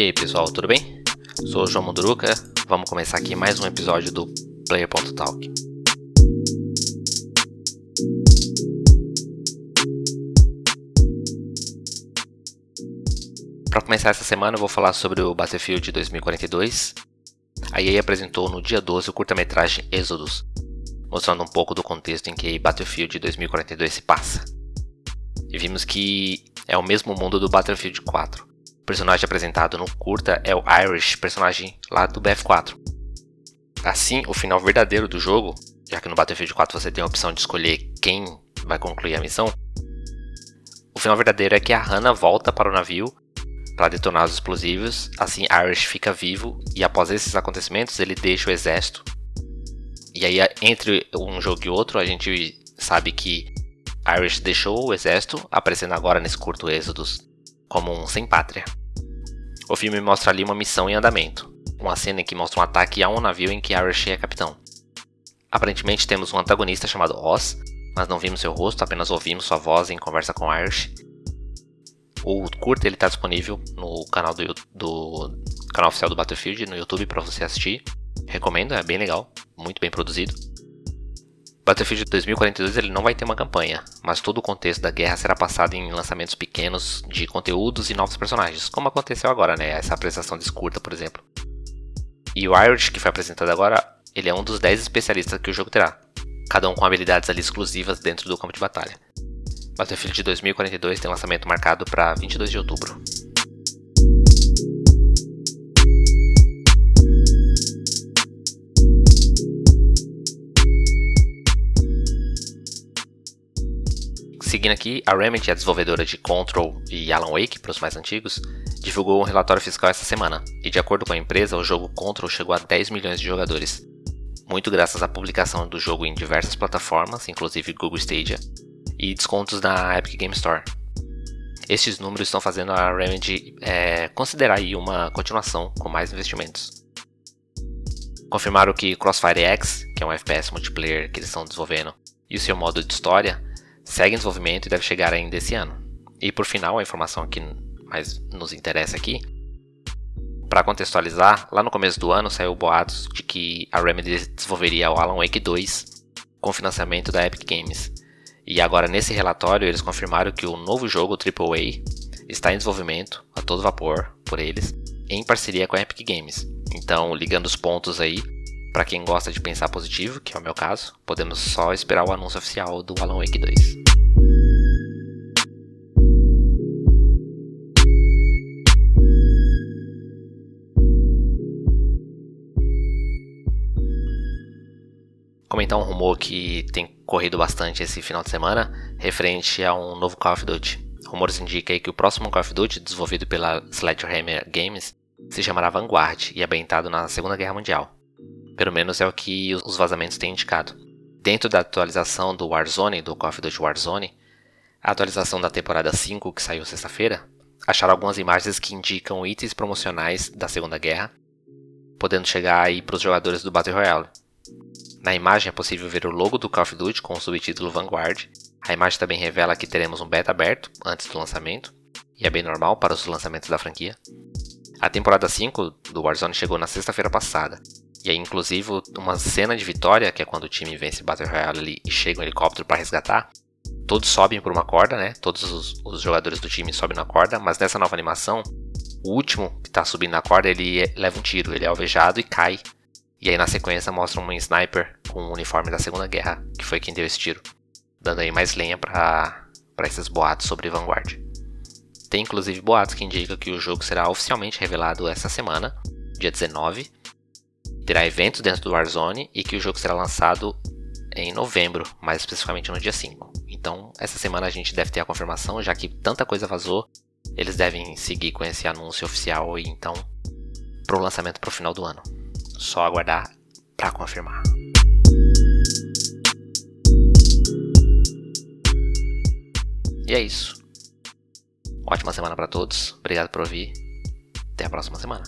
aí pessoal, tudo bem? Sou o João Munduruca, vamos começar aqui mais um episódio do Player.talk. Para começar essa semana eu vou falar sobre o Battlefield 2042. A EA apresentou no dia 12 o curta-metragem Exodus, mostrando um pouco do contexto em que Battlefield 2042 se passa. E vimos que é o mesmo mundo do Battlefield 4. Personagem apresentado no curta é o Irish, personagem lá do BF4. Assim, o final verdadeiro do jogo, já que no Battlefield 4 você tem a opção de escolher quem vai concluir a missão, o final verdadeiro é que a Hannah volta para o navio para detonar os explosivos. Assim, Irish fica vivo e após esses acontecimentos ele deixa o exército. E aí, entre um jogo e outro, a gente sabe que Irish deixou o exército, aparecendo agora nesse curto Êxodos como um sem pátria. O filme mostra ali uma missão em andamento, uma cena em que mostra um ataque a um navio em que Irish é capitão. Aparentemente temos um antagonista chamado Oz, mas não vimos seu rosto, apenas ouvimos sua voz em conversa com Irish o curta ele está disponível no canal do, do canal oficial do Battlefield no YouTube para você assistir. Recomendo, é bem legal, muito bem produzido. Battlefield 2042 ele não vai ter uma campanha, mas todo o contexto da guerra será passado em lançamentos pequenos de conteúdos e novos personagens, como aconteceu agora, né? Essa apresentação de curta, por exemplo. E o Irish, que foi apresentado agora, ele é um dos 10 especialistas que o jogo terá, cada um com habilidades ali exclusivas dentro do campo de batalha. Battlefield 2042 tem lançamento marcado para 22 de outubro. Seguindo aqui, a Remedy, a desenvolvedora de Control e Alan Wake para os mais antigos, divulgou um relatório fiscal essa semana, e de acordo com a empresa, o jogo Control chegou a 10 milhões de jogadores, muito graças à publicação do jogo em diversas plataformas, inclusive Google Stadia, e descontos na Epic Game Store. Estes números estão fazendo a Remedy é, considerar uma continuação com mais investimentos. Confirmaram que Crossfire X, que é um FPS multiplayer que eles estão desenvolvendo, e o seu modo de história segue em desenvolvimento e deve chegar ainda esse ano. E por final, a informação que mais nos interessa aqui, para contextualizar, lá no começo do ano saiu boatos de que a Remedy desenvolveria o Alan Wake 2 com financiamento da Epic Games. E agora nesse relatório eles confirmaram que o novo jogo AAA está em desenvolvimento a todo vapor por eles, em parceria com a Epic Games. Então, ligando os pontos aí, para quem gosta de pensar positivo, que é o meu caso, podemos só esperar o anúncio oficial do Alan Wake 2. comentar um rumor que tem corrido bastante esse final de semana, referente a um novo Call of Duty. Rumores indicam que o próximo Call of Duty, desenvolvido pela Sledgehammer Games, se chamará Vanguard e é ambientado na Segunda Guerra Mundial. Pelo menos é o que os vazamentos têm indicado. Dentro da atualização do Warzone, do Call of Duty Warzone, a atualização da temporada 5, que saiu sexta-feira, acharam algumas imagens que indicam itens promocionais da Segunda Guerra, podendo chegar aí para os jogadores do Battle Royale. Na imagem é possível ver o logo do Call of Duty com o subtítulo Vanguard. A imagem também revela que teremos um beta aberto antes do lançamento, e é bem normal para os lançamentos da franquia. A temporada 5 do Warzone chegou na sexta-feira passada, e aí inclusive uma cena de vitória, que é quando o time vence Battle Royale e chega um helicóptero para resgatar, todos sobem por uma corda, né? Todos os, os, jogadores do time sobem na corda, mas nessa nova animação, o último que está subindo na corda, ele leva um tiro, ele é alvejado e cai e aí na sequência mostra um sniper com o uniforme da Segunda Guerra, que foi quem deu esse tiro, dando aí mais lenha para esses boatos sobre Vanguard. Tem inclusive boatos que indicam que o jogo será oficialmente revelado essa semana, dia 19. Terá eventos dentro do Warzone e que o jogo será lançado em novembro, mais especificamente no dia 5. Então, essa semana a gente deve ter a confirmação, já que tanta coisa vazou, eles devem seguir com esse anúncio oficial e então para o lançamento para o final do ano. Só aguardar para confirmar. E é isso. Ótima semana para todos. Obrigado por ouvir. Até a próxima semana.